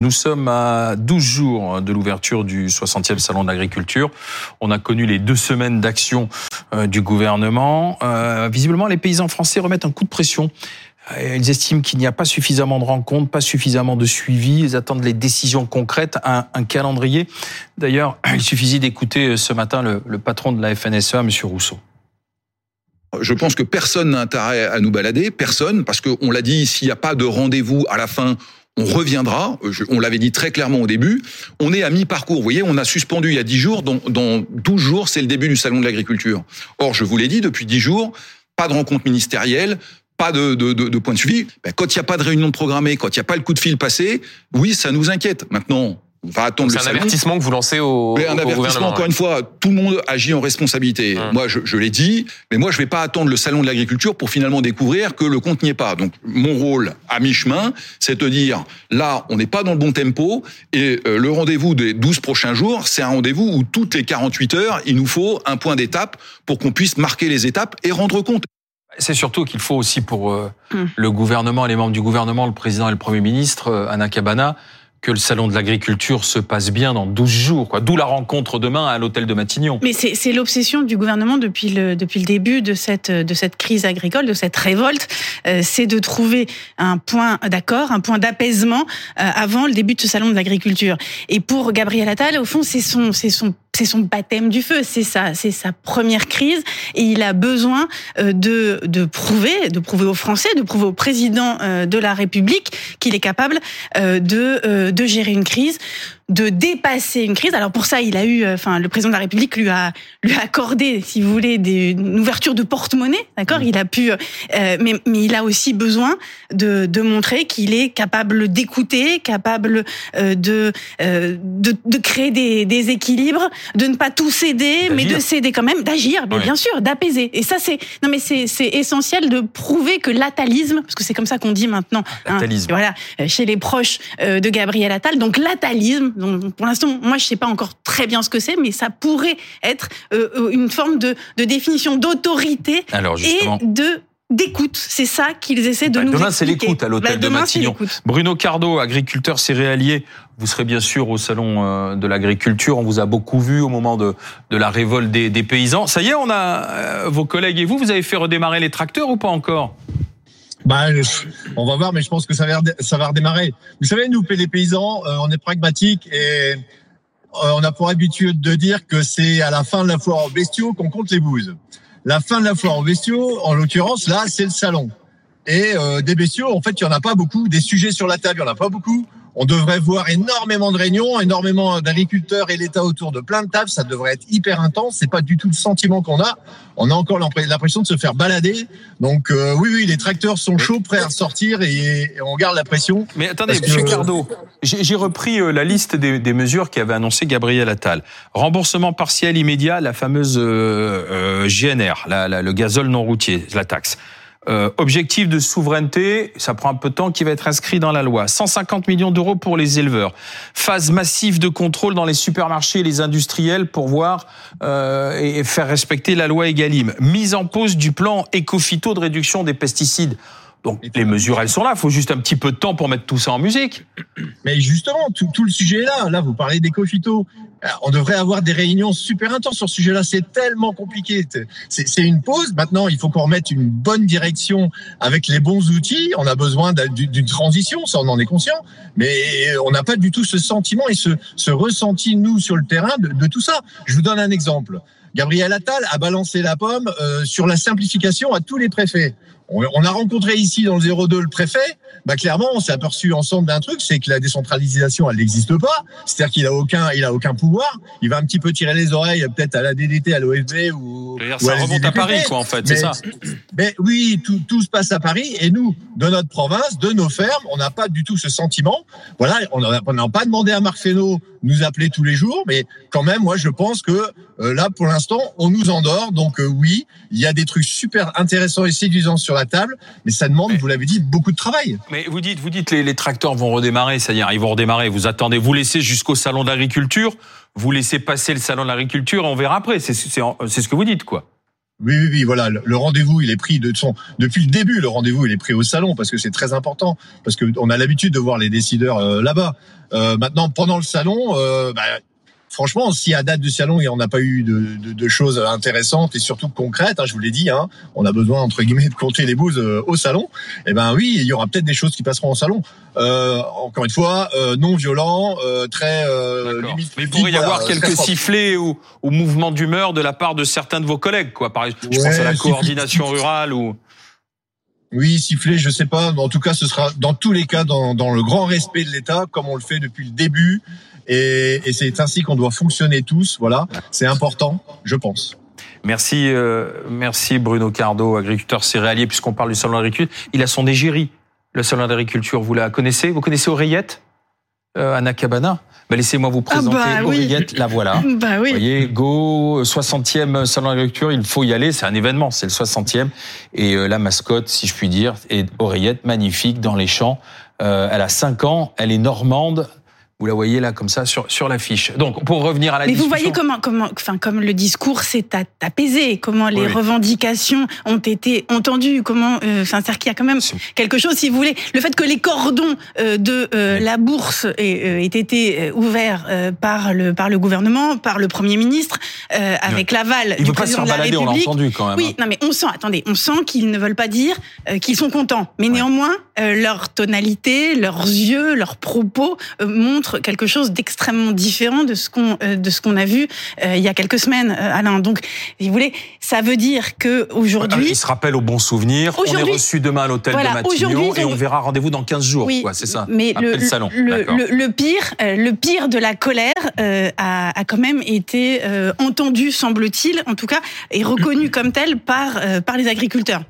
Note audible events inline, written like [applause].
Nous sommes à 12 jours de l'ouverture du 60e Salon de l'agriculture. On a connu les deux semaines d'action euh, du gouvernement. Euh, visiblement, les paysans français remettent un coup de pression. Euh, ils estiment qu'il n'y a pas suffisamment de rencontres, pas suffisamment de suivi. Ils attendent les décisions concrètes, un, calendrier. D'ailleurs, [clears throat] il suffisait d'écouter ce matin le, le, patron de la FNSEA, M. Rousseau. Je pense que personne n'a intérêt à nous balader, personne, parce qu'on l'a dit, s'il n'y a pas de rendez-vous à la fin, on reviendra. On l'avait dit très clairement au début. On est à mi-parcours. Vous voyez, on a suspendu il y a 10 jours. Dans, dans 12 jours, c'est le début du salon de l'agriculture. Or, je vous l'ai dit, depuis 10 jours, pas de rencontre ministérielle, pas de, point de suivi. Ben, quand il n'y a pas de réunion programmée, quand il n'y a pas le coup de fil passé, oui, ça nous inquiète. Maintenant, on va attendre C'est un avertissement que vous lancez au, mais un avertissement, encore une fois, tout le monde agit en responsabilité. Hum. Moi, je, je l'ai dit, mais moi, je vais pas attendre le salon de l'agriculture pour finalement découvrir que le compte n'y est pas. Donc, mon rôle à mi-chemin, c'est de dire, là, on n'est pas dans le bon tempo, et euh, le rendez-vous des 12 prochains jours, c'est un rendez-vous où toutes les 48 heures, il nous faut un point d'étape pour qu'on puisse marquer les étapes et rendre compte. C'est surtout qu'il faut aussi pour euh, hum. le gouvernement et les membres du gouvernement, le président et le Premier ministre, euh, Anna Cabana, que le salon de l'agriculture se passe bien dans 12 jours. D'où la rencontre demain à l'hôtel de Matignon. Mais c'est l'obsession du gouvernement depuis le, depuis le début de cette, de cette crise agricole, de cette révolte, euh, c'est de trouver un point d'accord, un point d'apaisement euh, avant le début de ce salon de l'agriculture. Et pour Gabriel Attal, au fond, c'est son, c'est son c'est son baptême du feu, c'est sa, c'est sa première crise. Et il a besoin euh, de, de prouver, de prouver aux Français, de prouver au président euh, de la République qu'il est capable euh, de, de gérer une crise de dépasser une crise. Alors pour ça, il a eu, enfin, le président de la République lui a lui a accordé, si vous voulez, des, une ouverture de porte-monnaie, d'accord? Il a pu, mais mais il a aussi besoin de de montrer qu'il est capable d'écouter, capable de, de de créer des des équilibres, de ne pas tout céder, mais de céder quand même, d'agir, mais bien sûr, d'apaiser. Et ça, c'est non, mais c'est c'est essentiel de prouver que l'atalisme, parce que c'est comme ça qu'on dit maintenant, hein, voilà, chez les proches de Gabriel Attal. Donc l'atalisme, donc pour l'instant, moi je sais pas encore très bien ce que c'est, mais ça pourrait être euh, une forme de, de définition d'autorité et de d'écoute. C'est ça qu'ils essaient de bah, nous Demain, c'est l'écoute à l'hôtel bah, de Matignon. Bruno Cardo, agriculteur céréalier. Vous serez bien sûr au salon euh, de l'agriculture. On vous a beaucoup vu au moment de, de la révolte des, des paysans. Ça y est, on a euh, vos collègues et vous, vous avez fait redémarrer les tracteurs ou pas encore? Bah, on va voir, mais je pense que ça va, ça va redémarrer. Vous savez, nous, les paysans, euh, on est pragmatiques et on a pour habitude de dire que c'est à la fin de la foire aux bestiaux qu'on compte les bouses. La fin de la foire aux bestiaux, en l'occurrence, là, c'est le salon. Et euh, des bestiaux, en fait, il y en a pas beaucoup. Des sujets sur la table, il y en a pas beaucoup. On devrait voir énormément de réunions, énormément d'agriculteurs et l'État autour de plein de tables. Ça devrait être hyper intense. C'est pas du tout le sentiment qu'on a. On a encore l'impression de se faire balader. Donc euh, oui, oui, les tracteurs sont chauds, prêts à sortir et, on garde la pression. Mais attendez, Monsieur Cardo, j'ai repris euh, la liste des, des mesures qu'avait annoncé Gabriel Attal. Remboursement partiel immédiat, la fameuse euh, GNR, la, la, le gazole non routier, la taxe. Euh, objectif de souveraineté, ça prend un peu de temps, qui va être inscrit dans la loi. 150 millions d'euros pour les éleveurs. Phase massive de contrôle dans les supermarchés et les industriels pour voir euh, et faire respecter la loi Egalim. Mise en pause du plan éco-phyto de réduction des pesticides. Donc les mesures, elles sont là. Il faut juste un petit peu de temps pour mettre tout ça en musique. Mais justement, tout, tout le sujet est là. Là, vous parlez d'éco-phyto. On devrait avoir des réunions super intenses sur ce sujet-là. C'est tellement compliqué. C'est une pause. Maintenant, il faut qu'on remette une bonne direction avec les bons outils. On a besoin d'une transition, ça on en est conscient. Mais on n'a pas du tout ce sentiment et ce, ce ressenti, nous, sur le terrain, de, de tout ça. Je vous donne un exemple. Gabriel Attal a balancé la pomme euh, sur la simplification à tous les préfets. On, a rencontré ici dans le 02 le préfet. Bah clairement, on s'est aperçu ensemble d'un truc, c'est que la décentralisation, elle n'existe pas. C'est-à-dire qu'il a aucun, il a aucun pouvoir. Il va un petit peu tirer les oreilles, peut-être à la DDT, à l'OFB ou. ça remonte à Paris, quoi, en fait, c'est ça. Mais oui, tout, tout se passe à Paris. Et nous, de notre province, de nos fermes, on n'a pas du tout ce sentiment. Voilà, on n'a pas demandé à Marc Fesneau nous appeler tous les jours, mais quand même, moi, je pense que euh, là, pour l'instant, on nous endort. Donc euh, oui, il y a des trucs super intéressants et séduisants sur la table, mais ça demande, vous l'avez dit, beaucoup de travail. Mais vous dites, vous dites, les, les tracteurs vont redémarrer, c'est-à-dire ils vont redémarrer. Vous attendez, vous laissez jusqu'au salon d'agriculture, vous laissez passer le salon de l'agriculture, on verra après. C'est ce que vous dites, quoi. Oui, oui, oui, voilà. Le rendez-vous, il est pris de son depuis le début. Le rendez-vous, il est pris au salon parce que c'est très important, parce que on a l'habitude de voir les décideurs euh, là-bas. Euh, maintenant, pendant le salon, euh, bah, franchement, si à date du salon, il n'y en a pas eu de, de, de, choses intéressantes et surtout concrètes, hein, je vous l'ai dit, hein, on a besoin entre guillemets de compter les bouses euh, au salon. Eh ben oui, il y aura peut-être des choses qui passeront au salon. Euh, encore une fois, euh, non violent, euh, très euh, limite. Mais il pourrait y avoir quelques sifflets ou, ou mouvements d'humeur de la part de certains de vos collègues, quoi. Par exemple, je pense à la [laughs] coordination rurale ou. Oui, siffler, je sais pas. En tout cas, ce sera dans tous les cas dans, le grand respect de l'État, comme on le fait depuis le début. Et, et c'est ainsi qu'on doit fonctionner tous. Voilà, c'est important, je pense. Merci, euh, merci Bruno Cardo, agriculteur céréalier, puisqu'on parle du salon d'agriculture. Il a son égérie, le salon d'agriculture. Vous la connaissez? Vous connaissez Oreillette euh, Anna Cabana? Bah, Laissez-moi vous présenter ah bah, Oreillette, la voilà. [laughs] Bah, oui. Vous voyez, Go, 60e salon d'agriculture, il faut y aller, c'est un événement, c'est le 60e. Et euh, la mascotte, si je puis dire, est Oreillette, magnifique, dans les champs. Euh, elle a 5 ans, elle est normande, vous la voyez là comme ça sur sur l'affiche. Donc pour revenir à la Mais discussion. vous voyez comment comment enfin comme le discours s'est apaisé, comment les oui. revendications ont été entendues, comment euh, enfin c'est qu'il y a quand même quelque chose si vous voulez, le fait que les cordons euh, de euh, la bourse aient, euh, aient été ouverts euh, par le par le gouvernement, par le Premier ministre euh, avec l'aval du président de la balader, République. On entendu quand même. Oui, non mais on sent attendez, on sent qu'ils ne veulent pas dire qu'ils sont contents, mais ouais. néanmoins leur tonalité, leurs yeux, leurs propos montrent quelque chose d'extrêmement différent de ce qu'on euh, de ce qu'on a vu euh, il y a quelques semaines, euh, Alain. Donc, si vous voulez, ça veut dire que aujourd'hui, il se rappelle au bon souvenir. On est reçu demain à l'hôtel voilà, de Matignon et on verra rendez-vous dans 15 jours. Oui, c'est ça. Mais Après le, le salon. Le, le, le, pire, le pire de la colère a, a, quand même été entendu, semble-t-il, en tout cas, et reconnu comme tel par par les agriculteurs.